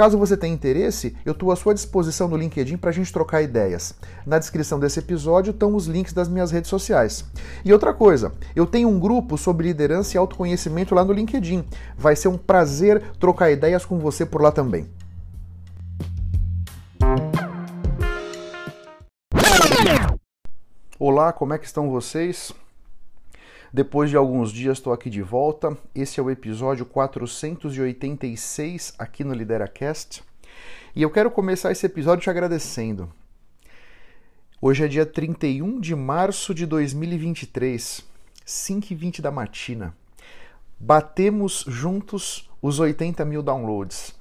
Caso você tenha interesse, eu estou à sua disposição no LinkedIn para a gente trocar ideias. Na descrição desse episódio estão os links das minhas redes sociais. E outra coisa, eu tenho um grupo sobre liderança e autoconhecimento lá no LinkedIn. Vai ser um prazer trocar ideias com você por lá também. Olá, como é que estão vocês? Depois de alguns dias estou aqui de volta. Esse é o episódio 486 aqui no LideraCast. E eu quero começar esse episódio te agradecendo. Hoje é dia 31 de março de 2023, 5h20 da matina. Batemos juntos os 80 mil downloads.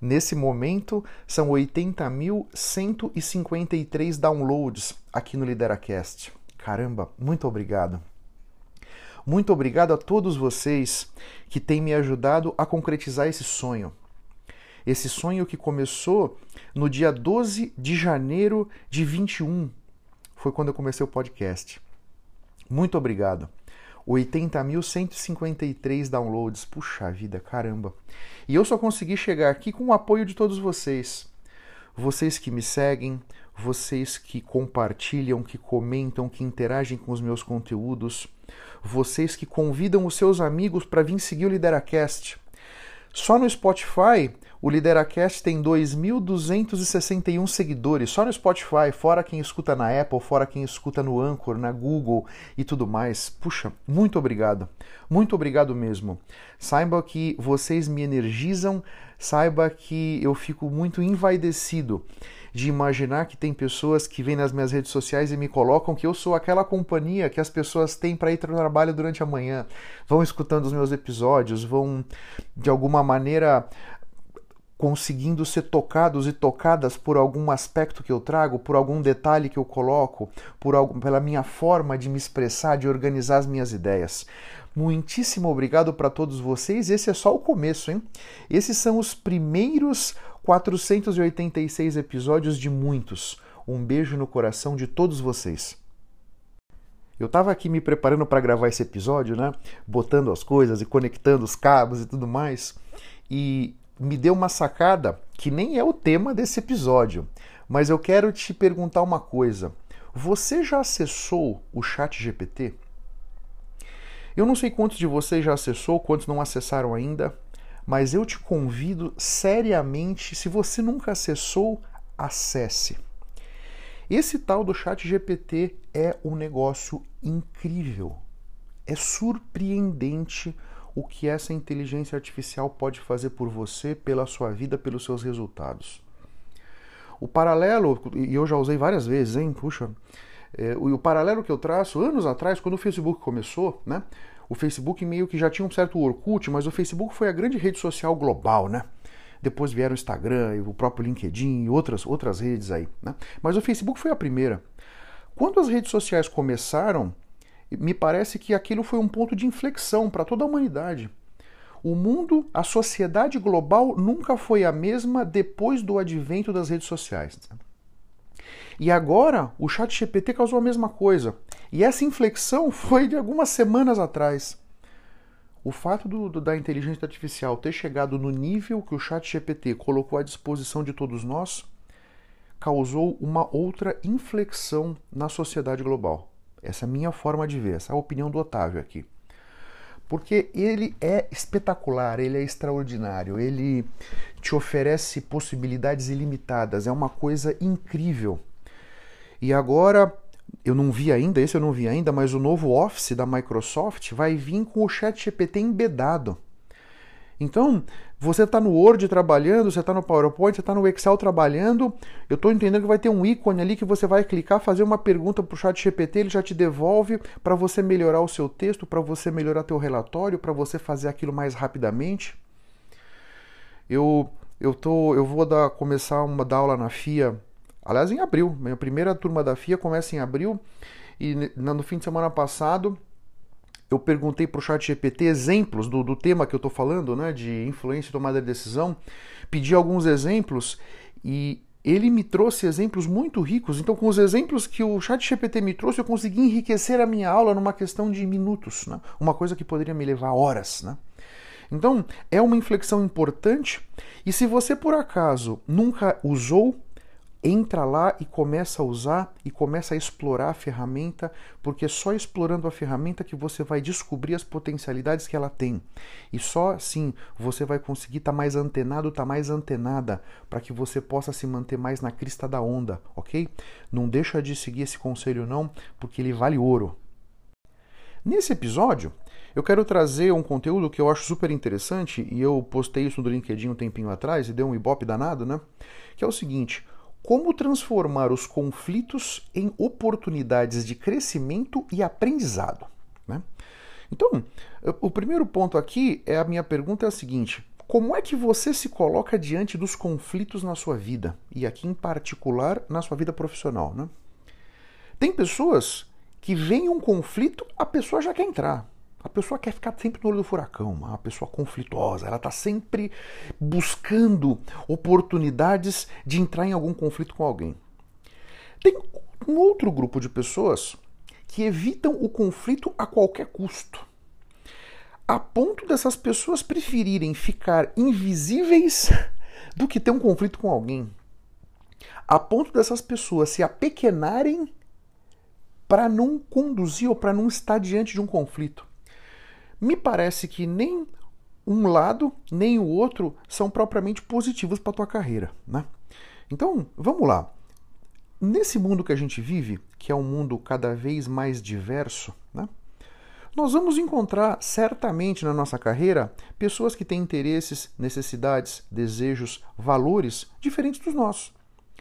Nesse momento, são 80.153 downloads aqui no LideraCast. Caramba, muito obrigado. Muito obrigado a todos vocês que têm me ajudado a concretizar esse sonho. Esse sonho que começou no dia 12 de janeiro de 21. Foi quando eu comecei o podcast. Muito obrigado. 80.153 downloads. Puxa vida, caramba. E eu só consegui chegar aqui com o apoio de todos vocês. Vocês que me seguem, vocês que compartilham, que comentam, que interagem com os meus conteúdos vocês que convidam os seus amigos para vir seguir o Lideracast. Só no Spotify, o Lideracast tem 2.261 seguidores, só no Spotify, fora quem escuta na Apple, fora quem escuta no Anchor, na Google e tudo mais. Puxa, muito obrigado. Muito obrigado mesmo. Saiba que vocês me energizam, saiba que eu fico muito envaidecido de imaginar que tem pessoas que vêm nas minhas redes sociais e me colocam que eu sou aquela companhia que as pessoas têm para ir para o trabalho durante a manhã, vão escutando os meus episódios, vão de alguma maneira conseguindo ser tocados e tocadas por algum aspecto que eu trago, por algum detalhe que eu coloco, por algum, pela minha forma de me expressar, de organizar as minhas ideias. Muitíssimo obrigado para todos vocês. Esse é só o começo, hein? Esses são os primeiros 486 episódios de muitos. Um beijo no coração de todos vocês. Eu estava aqui me preparando para gravar esse episódio, né? Botando as coisas e conectando os cabos e tudo mais. E me deu uma sacada que nem é o tema desse episódio. Mas eu quero te perguntar uma coisa. Você já acessou o Chat GPT? Eu não sei quantos de vocês já acessou, quantos não acessaram ainda mas eu te convido seriamente, se você nunca acessou, acesse. Esse tal do Chat GPT é um negócio incrível. É surpreendente o que essa inteligência artificial pode fazer por você, pela sua vida, pelos seus resultados. O paralelo, e eu já usei várias vezes, hein? Puxa, é, o, o paralelo que eu traço anos atrás, quando o Facebook começou, né? O Facebook meio que já tinha um certo Orkut, mas o Facebook foi a grande rede social global, né? Depois vieram o Instagram, o próprio LinkedIn e outras, outras redes aí, né? Mas o Facebook foi a primeira. Quando as redes sociais começaram, me parece que aquilo foi um ponto de inflexão para toda a humanidade. O mundo, a sociedade global nunca foi a mesma depois do advento das redes sociais. E agora o chat GPT causou a mesma coisa. E essa inflexão foi de algumas semanas atrás. O fato do, do, da inteligência artificial ter chegado no nível que o chat GPT colocou à disposição de todos nós causou uma outra inflexão na sociedade global. Essa é a minha forma de ver, essa é a opinião do Otávio aqui. Porque ele é espetacular, ele é extraordinário, ele te oferece possibilidades ilimitadas, é uma coisa incrível. E agora, eu não vi ainda, esse eu não vi ainda, mas o novo Office da Microsoft vai vir com o Chat GPT embedado. Então, você está no Word trabalhando, você está no PowerPoint, você está no Excel trabalhando, eu estou entendendo que vai ter um ícone ali que você vai clicar, fazer uma pergunta para o chat GPT, ele já te devolve para você melhorar o seu texto, para você melhorar teu relatório, para você fazer aquilo mais rapidamente. Eu eu tô eu vou dar começar uma dar aula na FIA, aliás em abril, minha primeira turma da FIA começa em abril e no fim de semana passado eu perguntei para o chat GPT exemplos do, do tema que eu estou falando, né, de influência e tomada de decisão, pedi alguns exemplos e ele me trouxe exemplos muito ricos. Então, com os exemplos que o chat GPT me trouxe, eu consegui enriquecer a minha aula numa questão de minutos, né? uma coisa que poderia me levar horas. Né? Então, é uma inflexão importante. E se você por acaso nunca usou entra lá e começa a usar e começa a explorar a ferramenta, porque só explorando a ferramenta que você vai descobrir as potencialidades que ela tem. E só assim você vai conseguir estar tá mais antenado, estar tá mais antenada, para que você possa se manter mais na crista da onda, ok? Não deixa de seguir esse conselho não, porque ele vale ouro. Nesse episódio, eu quero trazer um conteúdo que eu acho super interessante e eu postei isso no LinkedIn um tempinho atrás e deu um ibope danado, né? Que é o seguinte: como transformar os conflitos em oportunidades de crescimento e aprendizado. Né? Então, o primeiro ponto aqui é a minha pergunta é a seguinte: como é que você se coloca diante dos conflitos na sua vida? E aqui em particular na sua vida profissional. Né? Tem pessoas que veem um conflito, a pessoa já quer entrar. A pessoa quer ficar sempre no olho do furacão, uma pessoa conflituosa, ela está sempre buscando oportunidades de entrar em algum conflito com alguém. Tem um outro grupo de pessoas que evitam o conflito a qualquer custo, a ponto dessas pessoas preferirem ficar invisíveis do que ter um conflito com alguém, a ponto dessas pessoas se apequenarem para não conduzir ou para não estar diante de um conflito me parece que nem um lado nem o outro são propriamente positivos para a tua carreira, né? Então, vamos lá. Nesse mundo que a gente vive, que é um mundo cada vez mais diverso, né? Nós vamos encontrar certamente na nossa carreira pessoas que têm interesses, necessidades, desejos, valores diferentes dos nossos.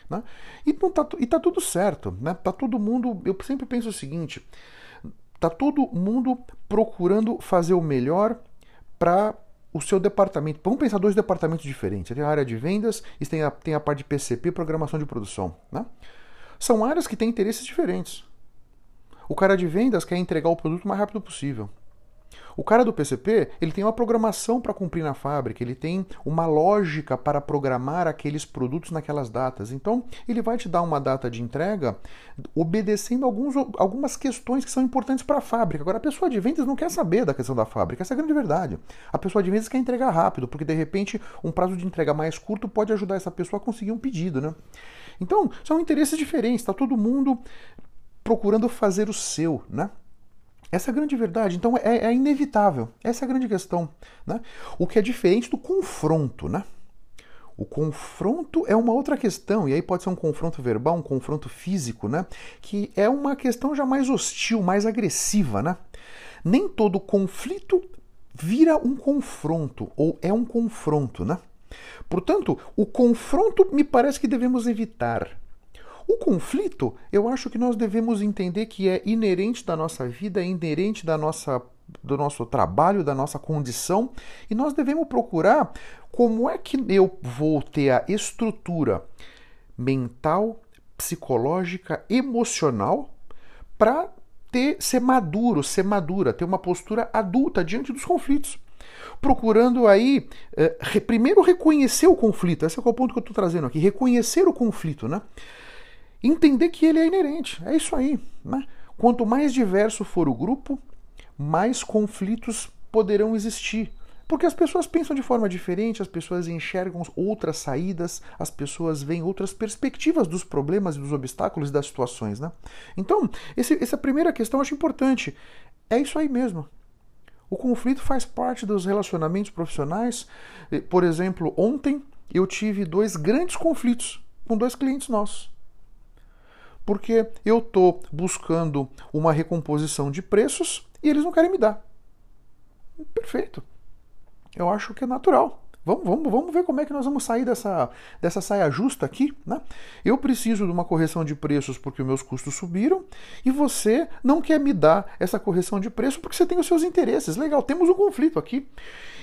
Né? E, tá, e tá tudo certo, né? Tá todo mundo. Eu sempre penso o seguinte: Tá todo mundo procurando fazer o melhor para o seu departamento. Vamos pensar dois departamentos diferentes. Tem a área de vendas e tem a, tem a parte de PCP, programação de produção. Né? São áreas que têm interesses diferentes. O cara de vendas quer entregar o produto o mais rápido possível. O cara do PCP, ele tem uma programação para cumprir na fábrica, ele tem uma lógica para programar aqueles produtos naquelas datas. Então, ele vai te dar uma data de entrega obedecendo alguns, algumas questões que são importantes para a fábrica. Agora, a pessoa de vendas não quer saber da questão da fábrica, essa é a grande verdade. A pessoa de vendas quer entregar rápido, porque de repente um prazo de entrega mais curto pode ajudar essa pessoa a conseguir um pedido, né? Então, são interesses diferentes, está todo mundo procurando fazer o seu, né? Essa é a grande verdade. Então é, é inevitável. Essa é a grande questão. Né? O que é diferente do confronto. Né? O confronto é uma outra questão, e aí pode ser um confronto verbal, um confronto físico, né? que é uma questão já mais hostil, mais agressiva. Né? Nem todo conflito vira um confronto, ou é um confronto. Né? Portanto, o confronto me parece que devemos evitar. O conflito, eu acho que nós devemos entender que é inerente da nossa vida, é inerente da nossa, do nosso trabalho, da nossa condição, e nós devemos procurar como é que eu vou ter a estrutura mental, psicológica, emocional para ter ser maduro, ser madura, ter uma postura adulta diante dos conflitos procurando aí eh, primeiro reconhecer o conflito. Esse é o ponto que eu estou trazendo aqui, reconhecer o conflito, né? Entender que ele é inerente. É isso aí. Né? Quanto mais diverso for o grupo, mais conflitos poderão existir. Porque as pessoas pensam de forma diferente, as pessoas enxergam outras saídas, as pessoas veem outras perspectivas dos problemas e dos obstáculos e das situações. Né? Então, esse, essa primeira questão eu acho importante. É isso aí mesmo. O conflito faz parte dos relacionamentos profissionais. Por exemplo, ontem eu tive dois grandes conflitos com dois clientes nossos. Porque eu estou buscando uma recomposição de preços e eles não querem me dar. Perfeito. Eu acho que é natural. Vamos, vamos, vamos ver como é que nós vamos sair dessa, dessa saia justa aqui. Né? Eu preciso de uma correção de preços porque meus custos subiram e você não quer me dar essa correção de preço porque você tem os seus interesses. Legal, temos um conflito aqui.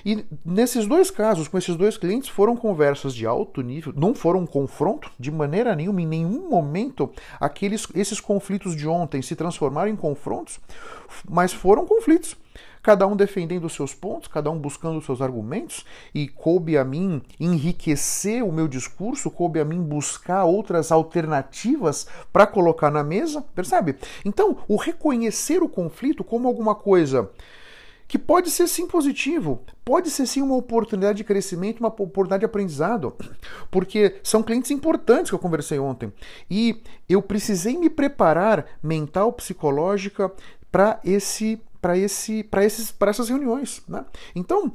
E nesses dois casos, com esses dois clientes, foram conversas de alto nível, não foram um confronto de maneira nenhuma, em nenhum momento aqueles, esses conflitos de ontem se transformaram em confrontos, mas foram conflitos cada um defendendo os seus pontos, cada um buscando os seus argumentos, e coube a mim enriquecer o meu discurso, coube a mim buscar outras alternativas para colocar na mesa, percebe? Então, o reconhecer o conflito como alguma coisa que pode ser sim positivo, pode ser sim uma oportunidade de crescimento, uma oportunidade de aprendizado, porque são clientes importantes que eu conversei ontem e eu precisei me preparar mental, psicológica para esse para esse, para esses, para essas reuniões. Né? Então,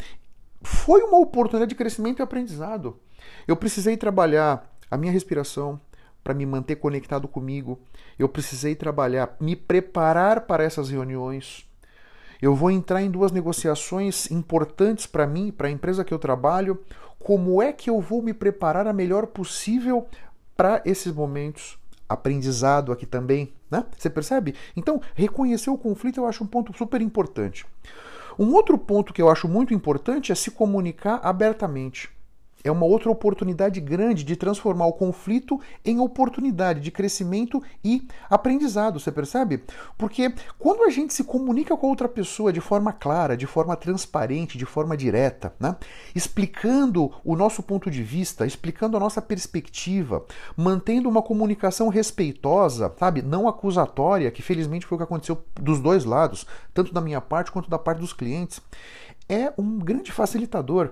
foi uma oportunidade de crescimento e aprendizado. Eu precisei trabalhar a minha respiração para me manter conectado comigo. Eu precisei trabalhar, me preparar para essas reuniões. Eu vou entrar em duas negociações importantes para mim, para a empresa que eu trabalho. Como é que eu vou me preparar a melhor possível para esses momentos? Aprendizado aqui também, né? Você percebe? Então, reconhecer o conflito eu acho um ponto super importante. Um outro ponto que eu acho muito importante é se comunicar abertamente é uma outra oportunidade grande de transformar o conflito em oportunidade de crescimento e aprendizado, você percebe? Porque quando a gente se comunica com a outra pessoa de forma clara, de forma transparente, de forma direta, né? explicando o nosso ponto de vista, explicando a nossa perspectiva, mantendo uma comunicação respeitosa, sabe? Não acusatória, que felizmente foi o que aconteceu dos dois lados, tanto da minha parte quanto da parte dos clientes, é um grande facilitador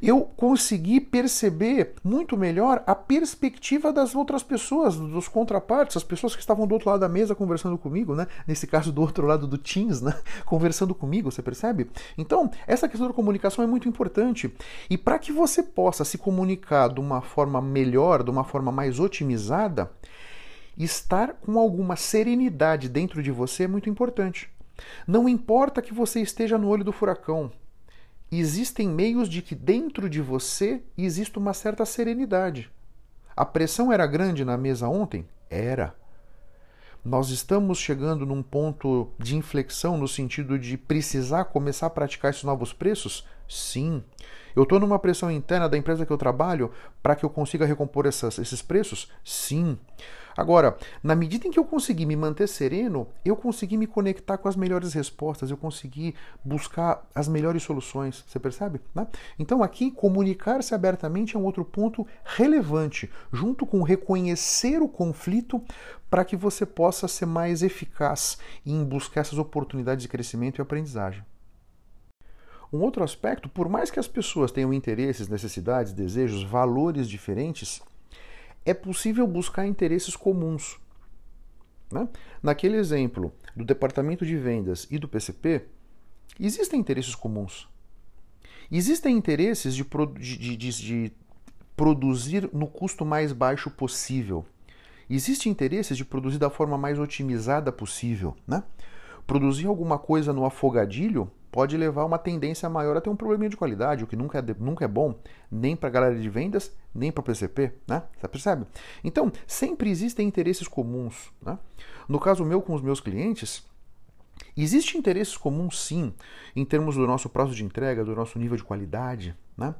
eu consegui perceber muito melhor a perspectiva das outras pessoas, dos contrapartes, as pessoas que estavam do outro lado da mesa conversando comigo, né? Nesse caso, do outro lado do Teams, né? Conversando comigo, você percebe? Então, essa questão da comunicação é muito importante. E para que você possa se comunicar de uma forma melhor, de uma forma mais otimizada, estar com alguma serenidade dentro de você é muito importante. Não importa que você esteja no olho do furacão, existem meios de que dentro de você exista uma certa serenidade. A pressão era grande na mesa ontem? Era. Nós estamos chegando num ponto de inflexão no sentido de precisar começar a praticar esses novos preços? Sim. Eu estou numa pressão interna da empresa que eu trabalho para que eu consiga recompor essas, esses preços? Sim. Agora, na medida em que eu consegui me manter sereno, eu consegui me conectar com as melhores respostas, eu consegui buscar as melhores soluções. Você percebe? Né? Então, aqui, comunicar-se abertamente é um outro ponto relevante, junto com reconhecer o conflito para que você possa ser mais eficaz em buscar essas oportunidades de crescimento e aprendizagem. Um outro aspecto, por mais que as pessoas tenham interesses, necessidades, desejos, valores diferentes, é possível buscar interesses comuns. Né? Naquele exemplo do departamento de vendas e do PCP, existem interesses comuns. Existem interesses de, de, de, de produzir no custo mais baixo possível. Existem interesses de produzir da forma mais otimizada possível. Né? Produzir alguma coisa no afogadilho pode levar uma tendência maior a ter um probleminha de qualidade, o que nunca é, nunca é bom, nem para a galera de vendas, nem para o PCP, né? Você percebe? Então, sempre existem interesses comuns. Né? No caso meu com os meus clientes, Existem interesses comuns, sim, em termos do nosso prazo de entrega, do nosso nível de qualidade, né?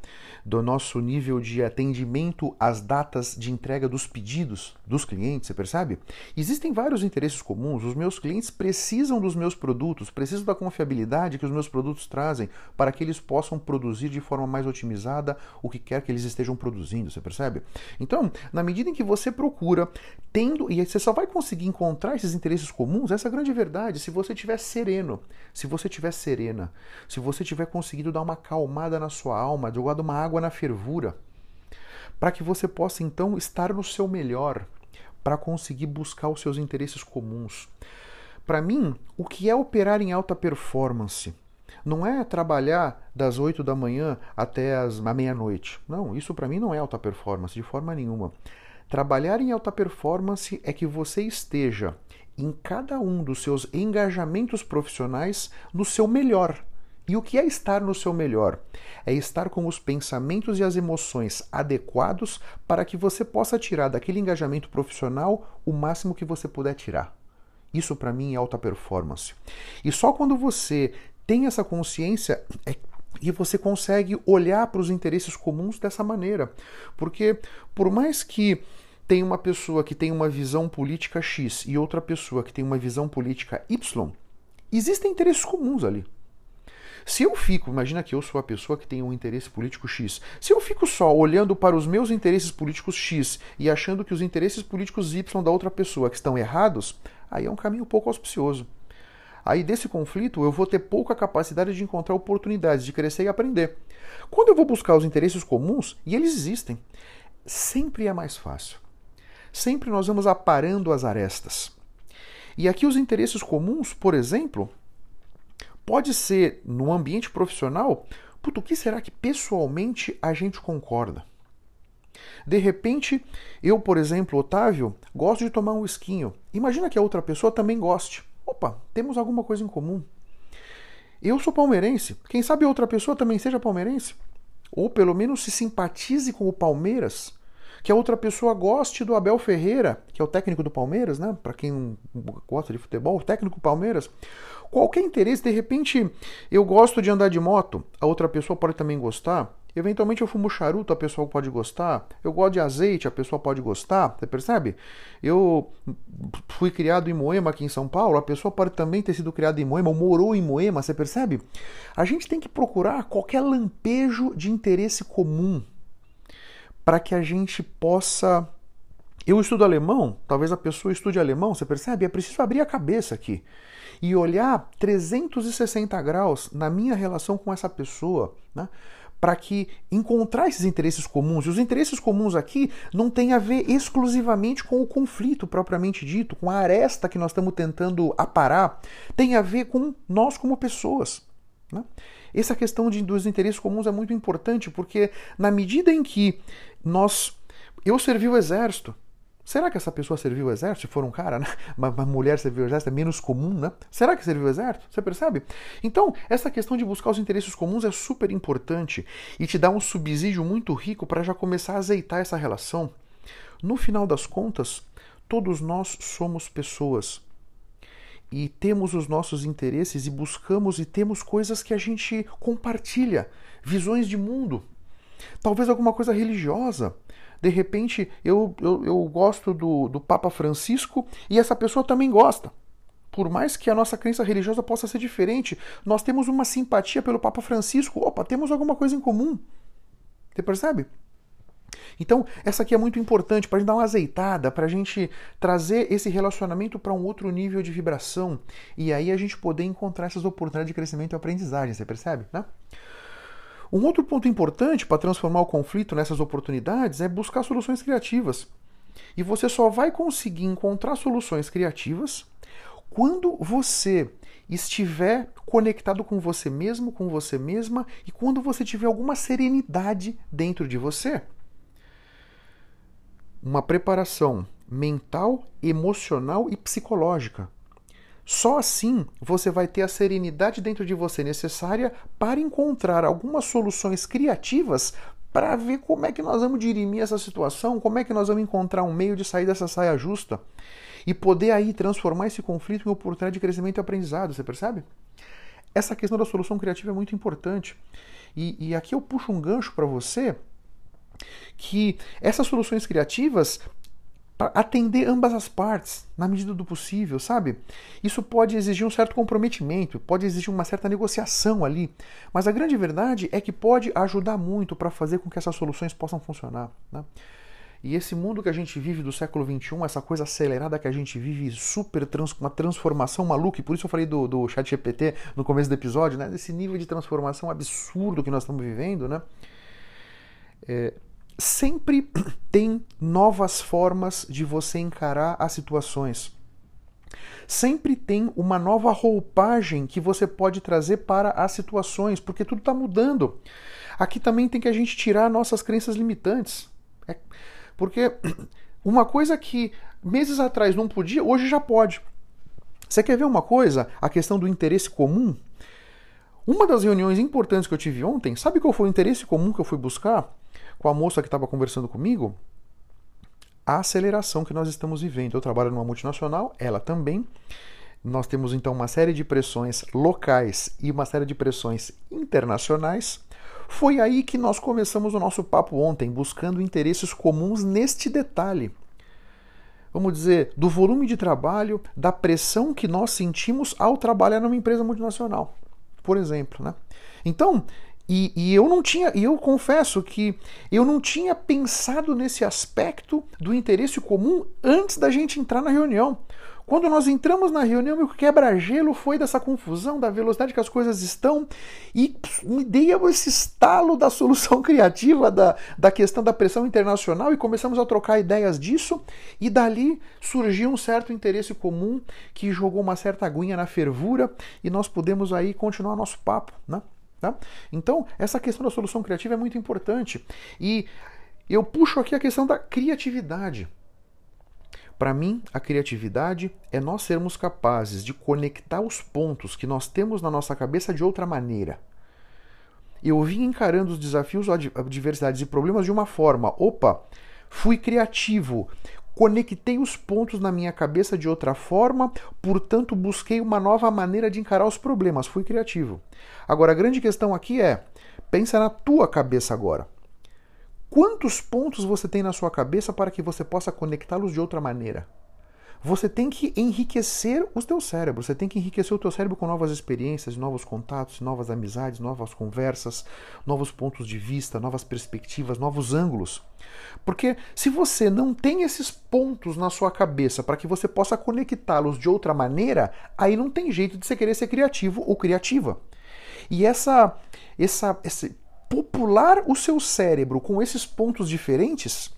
do nosso nível de atendimento às datas de entrega dos pedidos dos clientes, você percebe? Existem vários interesses comuns. Os meus clientes precisam dos meus produtos, precisam da confiabilidade que os meus produtos trazem para que eles possam produzir de forma mais otimizada o que quer que eles estejam produzindo, você percebe? Então, na medida em que você procura, tendo, e você só vai conseguir encontrar esses interesses comuns, essa é grande verdade, se você estiver sereno, se você estiver serena, se você tiver conseguido dar uma acalmada na sua alma, alma, jogado uma água na fervura, para que você possa então estar no seu melhor, para conseguir buscar os seus interesses comuns. Para mim, o que é operar em alta performance? Não é trabalhar das 8 da manhã até as, meia-noite. Não, isso para mim não é alta performance, de forma nenhuma. Trabalhar em alta performance é que você esteja em cada um dos seus engajamentos profissionais no seu melhor. E o que é estar no seu melhor? É estar com os pensamentos e as emoções adequados para que você possa tirar daquele engajamento profissional o máximo que você puder tirar. Isso para mim é alta performance. E só quando você tem essa consciência é e você consegue olhar para os interesses comuns dessa maneira. Porque por mais que tem uma pessoa que tem uma visão política X e outra pessoa que tem uma visão política Y, existem interesses comuns ali. Se eu fico, imagina que eu sou a pessoa que tem um interesse político X, se eu fico só olhando para os meus interesses políticos X e achando que os interesses políticos Y da outra pessoa que estão errados, aí é um caminho pouco auspicioso. Aí desse conflito eu vou ter pouca capacidade de encontrar oportunidades de crescer e aprender. Quando eu vou buscar os interesses comuns, e eles existem, sempre é mais fácil. Sempre nós vamos aparando as arestas. E aqui os interesses comuns, por exemplo, pode ser no ambiente profissional, puto, o que será que pessoalmente a gente concorda? De repente, eu, por exemplo, Otávio, gosto de tomar um esquinho. Imagina que a outra pessoa também goste. Opa, temos alguma coisa em comum. Eu sou palmeirense. Quem sabe outra pessoa também seja palmeirense? Ou pelo menos se simpatize com o Palmeiras. Que a outra pessoa goste do Abel Ferreira, que é o técnico do Palmeiras, né? Para quem gosta de futebol, o técnico do Palmeiras. Qualquer interesse, de repente eu gosto de andar de moto, a outra pessoa pode também gostar. Eventualmente eu fumo charuto, a pessoa pode gostar. Eu gosto de azeite, a pessoa pode gostar. Você percebe? Eu fui criado em Moema, aqui em São Paulo, a pessoa pode também ter sido criada em Moema, ou morou em Moema, você percebe? A gente tem que procurar qualquer lampejo de interesse comum para que a gente possa. Eu estudo alemão, talvez a pessoa estude alemão, você percebe? É preciso abrir a cabeça aqui e olhar 360 graus na minha relação com essa pessoa, né? para que encontrar esses interesses comuns. E os interesses comuns aqui não têm a ver exclusivamente com o conflito propriamente dito, com a aresta que nós estamos tentando aparar, tem a ver com nós como pessoas. Né? Essa questão de, dos interesses comuns é muito importante porque na medida em que nós eu servi o exército, Será que essa pessoa serviu o exército? Se for um cara, né? uma, uma mulher serviu o exército é menos comum, né? Será que serviu o exército? Você percebe? Então, essa questão de buscar os interesses comuns é super importante e te dá um subsídio muito rico para já começar a azeitar essa relação. No final das contas, todos nós somos pessoas e temos os nossos interesses e buscamos e temos coisas que a gente compartilha, visões de mundo, talvez alguma coisa religiosa. De repente, eu, eu, eu gosto do, do Papa Francisco e essa pessoa também gosta. Por mais que a nossa crença religiosa possa ser diferente, nós temos uma simpatia pelo Papa Francisco. Opa, temos alguma coisa em comum. Você percebe? Então, essa aqui é muito importante para a gente dar uma azeitada, para a gente trazer esse relacionamento para um outro nível de vibração e aí a gente poder encontrar essas oportunidades de crescimento e aprendizagem, você percebe? Né? Um outro ponto importante para transformar o conflito nessas oportunidades é buscar soluções criativas. E você só vai conseguir encontrar soluções criativas quando você estiver conectado com você mesmo, com você mesma e quando você tiver alguma serenidade dentro de você. Uma preparação mental, emocional e psicológica só assim você vai ter a serenidade dentro de você necessária para encontrar algumas soluções criativas para ver como é que nós vamos dirimir essa situação, como é que nós vamos encontrar um meio de sair dessa saia justa e poder aí transformar esse conflito em oportunidade de crescimento e aprendizado, você percebe? Essa questão da solução criativa é muito importante. E, e aqui eu puxo um gancho para você que essas soluções criativas atender ambas as partes, na medida do possível, sabe? Isso pode exigir um certo comprometimento, pode exigir uma certa negociação ali, mas a grande verdade é que pode ajudar muito para fazer com que essas soluções possam funcionar. Né? E esse mundo que a gente vive do século XXI, essa coisa acelerada que a gente vive, super trans, uma transformação maluca, e por isso eu falei do, do chat GPT no começo do episódio, né? Desse nível de transformação absurdo que nós estamos vivendo, né? É, sempre tem novas formas de você encarar as situações. Sempre tem uma nova roupagem que você pode trazer para as situações, porque tudo está mudando. Aqui também tem que a gente tirar nossas crenças limitantes. É, porque Uma coisa que meses atrás não podia, hoje já pode. Você quer ver uma coisa? A questão do interesse comum. Uma das reuniões importantes que eu tive ontem, sabe qual foi o interesse comum que eu fui buscar com a moça que estava conversando comigo? A aceleração que nós estamos vivendo. Eu trabalho numa multinacional, ela também. Nós temos então uma série de pressões locais e uma série de pressões internacionais. Foi aí que nós começamos o nosso papo ontem, buscando interesses comuns neste detalhe. Vamos dizer, do volume de trabalho, da pressão que nós sentimos ao trabalhar numa empresa multinacional, por exemplo. Né? Então, e, e, eu não tinha, e eu confesso que eu não tinha pensado nesse aspecto do interesse comum antes da gente entrar na reunião. Quando nós entramos na reunião, o quebra-gelo foi dessa confusão, da velocidade que as coisas estão, e me deu esse estalo da solução criativa da, da questão da pressão internacional e começamos a trocar ideias disso, e dali surgiu um certo interesse comum que jogou uma certa aguinha na fervura e nós podemos aí continuar nosso papo, né? Tá? Então, essa questão da solução criativa é muito importante. E eu puxo aqui a questão da criatividade. Para mim, a criatividade é nós sermos capazes de conectar os pontos que nós temos na nossa cabeça de outra maneira. Eu vim encarando os desafios, adversidades e problemas de uma forma. Opa, fui criativo, conectei os pontos na minha cabeça de outra forma, portanto, busquei uma nova maneira de encarar os problemas. Fui criativo. Agora, a grande questão aqui é: pensa na tua cabeça agora. Quantos pontos você tem na sua cabeça para que você possa conectá-los de outra maneira? Você tem que enriquecer o teu cérebro, você tem que enriquecer o teu cérebro com novas experiências, novos contatos, novas amizades, novas conversas, novos pontos de vista, novas perspectivas, novos ângulos. Porque se você não tem esses pontos na sua cabeça para que você possa conectá-los de outra maneira, aí não tem jeito de você querer ser criativo ou criativa. E essa, essa, esse popular o seu cérebro com esses pontos diferentes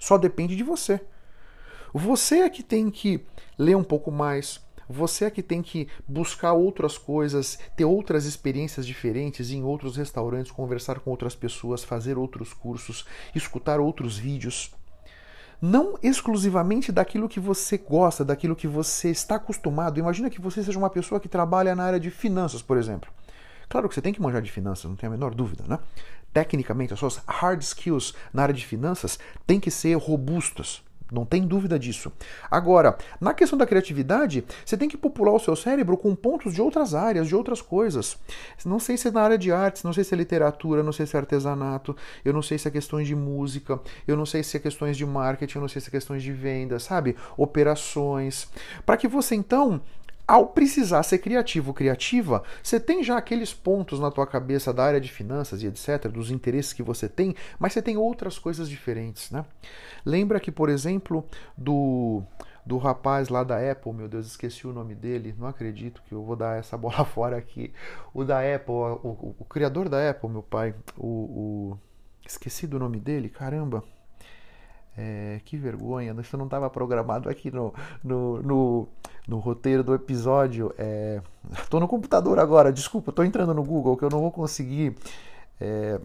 só depende de você. Você é que tem que ler um pouco mais, você é que tem que buscar outras coisas, ter outras experiências diferentes em outros restaurantes, conversar com outras pessoas, fazer outros cursos, escutar outros vídeos. Não exclusivamente daquilo que você gosta, daquilo que você está acostumado. Imagina que você seja uma pessoa que trabalha na área de finanças, por exemplo. Claro que você tem que manjar de finanças, não tem a menor dúvida, né? Tecnicamente, as suas hard skills na área de finanças têm que ser robustas. Não tem dúvida disso. Agora, na questão da criatividade, você tem que popular o seu cérebro com pontos de outras áreas, de outras coisas. Não sei se é na área de artes, não sei se é literatura, não sei se é artesanato, eu não sei se é questões de música, eu não sei se é questões de marketing, eu não sei se é questões de venda, sabe? Operações. Para que você então ao precisar ser criativo criativa, você tem já aqueles pontos na tua cabeça da área de finanças e etc, dos interesses que você tem, mas você tem outras coisas diferentes, né? Lembra que, por exemplo, do do rapaz lá da Apple, meu Deus, esqueci o nome dele, não acredito que eu vou dar essa bola fora aqui. O da Apple, o, o, o criador da Apple, meu pai, o, o, esqueci do nome dele, caramba. É, que vergonha, isso não estava programado aqui no, no, no, no, roteiro do episódio. Estou é, no computador agora, desculpa, estou entrando no Google que eu não vou conseguir. É,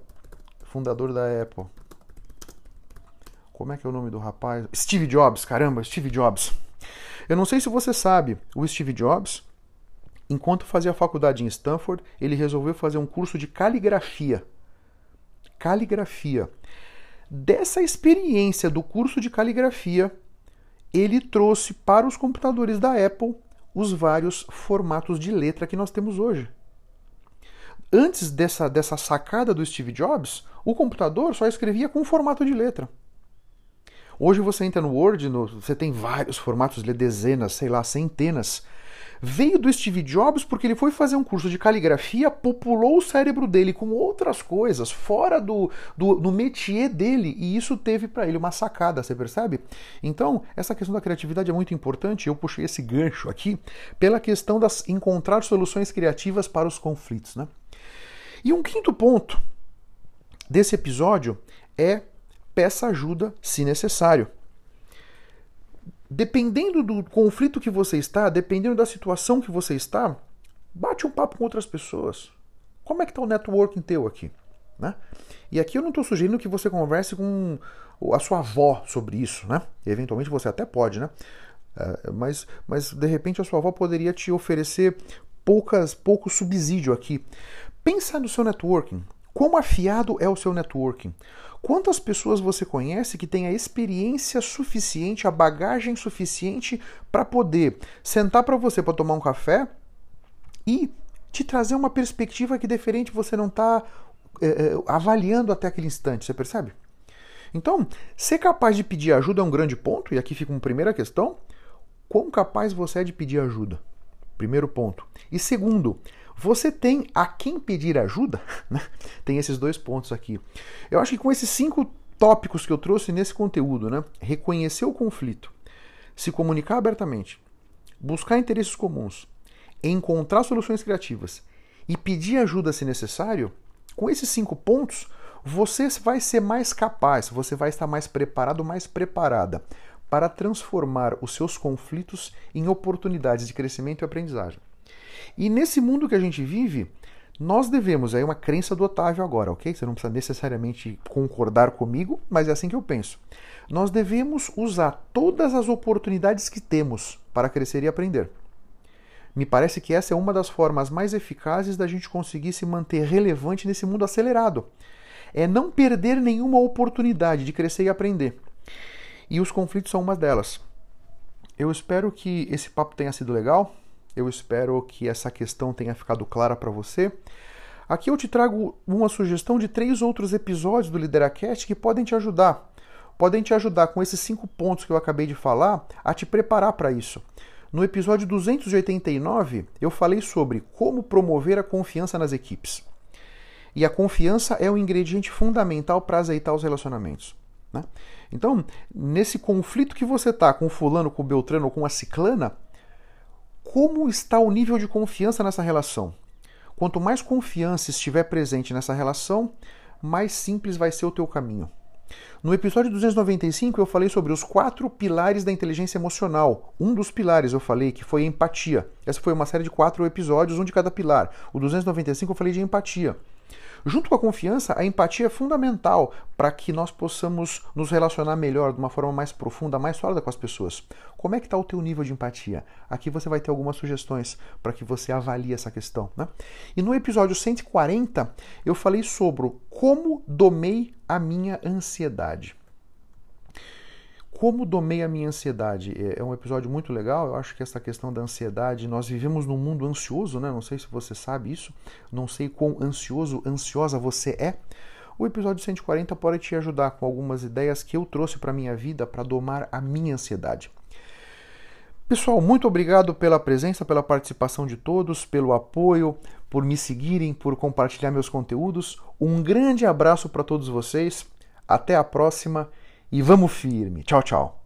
fundador da Apple. Como é que é o nome do rapaz? Steve Jobs, caramba, Steve Jobs. Eu não sei se você sabe, o Steve Jobs, enquanto fazia faculdade em Stanford, ele resolveu fazer um curso de caligrafia. Caligrafia. Dessa experiência do curso de caligrafia, ele trouxe para os computadores da Apple os vários formatos de letra que nós temos hoje. Antes dessa, dessa sacada do Steve Jobs, o computador só escrevia com formato de letra. Hoje você entra no Word, no, você tem vários formatos, dezenas, sei lá, centenas veio do Steve Jobs porque ele foi fazer um curso de caligrafia, populou o cérebro dele com outras coisas fora do, do, do métier dele e isso teve para ele uma sacada, você percebe? Então, essa questão da criatividade é muito importante. Eu puxei esse gancho aqui pela questão das encontrar soluções criativas para os conflitos, né? E um quinto ponto desse episódio é peça ajuda se necessário dependendo do conflito que você está, dependendo da situação que você está, bate um papo com outras pessoas. Como é que está o networking teu aqui? Né? E aqui eu não estou sugerindo que você converse com a sua avó sobre isso, né? E eventualmente você até pode, né? Uh, mas, mas de repente a sua avó poderia te oferecer poucas, pouco subsídio aqui. Pensa no seu networking. Quão afiado é o seu networking? Quantas pessoas você conhece que tem a experiência suficiente, a bagagem suficiente para poder sentar para você para tomar um café e te trazer uma perspectiva que diferente você não está é, é, avaliando até aquele instante, você percebe? Então, ser capaz de pedir ajuda é um grande ponto, e aqui fica uma primeira questão: quão capaz você é de pedir ajuda? Primeiro ponto. E segundo, você tem a quem pedir ajuda? Né? tem esses dois pontos aqui. Eu acho que com esses cinco tópicos que eu trouxe nesse conteúdo, né? reconhecer o conflito, se comunicar abertamente, buscar interesses comuns, encontrar soluções criativas e pedir ajuda se necessário, com esses cinco pontos, você vai ser mais capaz, você vai estar mais preparado, mais preparada para transformar os seus conflitos em oportunidades de crescimento e aprendizagem. E nesse mundo que a gente vive, nós devemos, aí uma crença do Otávio agora, ok? Você não precisa necessariamente concordar comigo, mas é assim que eu penso. Nós devemos usar todas as oportunidades que temos para crescer e aprender. Me parece que essa é uma das formas mais eficazes da gente conseguir se manter relevante nesse mundo acelerado. É não perder nenhuma oportunidade de crescer e aprender. E os conflitos são uma delas. Eu espero que esse papo tenha sido legal. Eu espero que essa questão tenha ficado clara para você. Aqui eu te trago uma sugestão de três outros episódios do Lideracast que podem te ajudar. Podem te ajudar com esses cinco pontos que eu acabei de falar a te preparar para isso. No episódio 289, eu falei sobre como promover a confiança nas equipes. E a confiança é um ingrediente fundamental para azeitar os relacionamentos. Né? Então, nesse conflito que você está com fulano, com o Beltrano ou com a ciclana, como está o nível de confiança nessa relação? Quanto mais confiança estiver presente nessa relação, mais simples vai ser o teu caminho. No episódio 295 eu falei sobre os quatro pilares da inteligência emocional. Um dos pilares eu falei que foi empatia. Essa foi uma série de quatro episódios, um de cada pilar. O 295 eu falei de empatia. Junto com a confiança, a empatia é fundamental para que nós possamos nos relacionar melhor, de uma forma mais profunda, mais sólida com as pessoas. Como é que está o teu nível de empatia? Aqui você vai ter algumas sugestões para que você avalie essa questão. Né? E no episódio 140, eu falei sobre como domei a minha ansiedade. Como domei a minha ansiedade? É, é um episódio muito legal. Eu acho que essa questão da ansiedade, nós vivemos num mundo ansioso, né? Não sei se você sabe isso, não sei quão ansioso, ansiosa você é. O episódio 140 pode te ajudar com algumas ideias que eu trouxe para minha vida para domar a minha ansiedade. Pessoal, muito obrigado pela presença, pela participação de todos, pelo apoio, por me seguirem, por compartilhar meus conteúdos. Um grande abraço para todos vocês. Até a próxima e vamos firme. Tchau, tchau.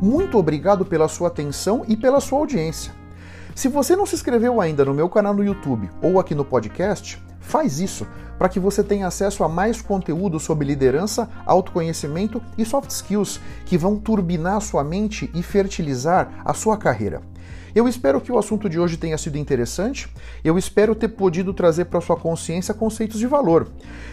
Muito obrigado pela sua atenção e pela sua audiência. Se você não se inscreveu ainda no meu canal no YouTube ou aqui no podcast, faz isso para que você tenha acesso a mais conteúdo sobre liderança, autoconhecimento e soft skills que vão turbinar a sua mente e fertilizar a sua carreira. Eu espero que o assunto de hoje tenha sido interessante. Eu espero ter podido trazer para sua consciência conceitos de valor.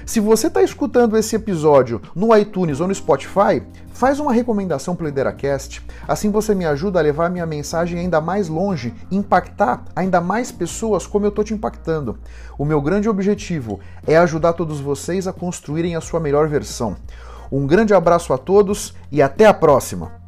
Se você está escutando esse episódio no iTunes ou no Spotify, faz uma recomendação para o Lideracast. Assim você me ajuda a levar minha mensagem ainda mais longe, impactar ainda mais pessoas como eu estou te impactando. O meu grande objetivo é ajudar todos vocês a construírem a sua melhor versão. Um grande abraço a todos e até a próxima!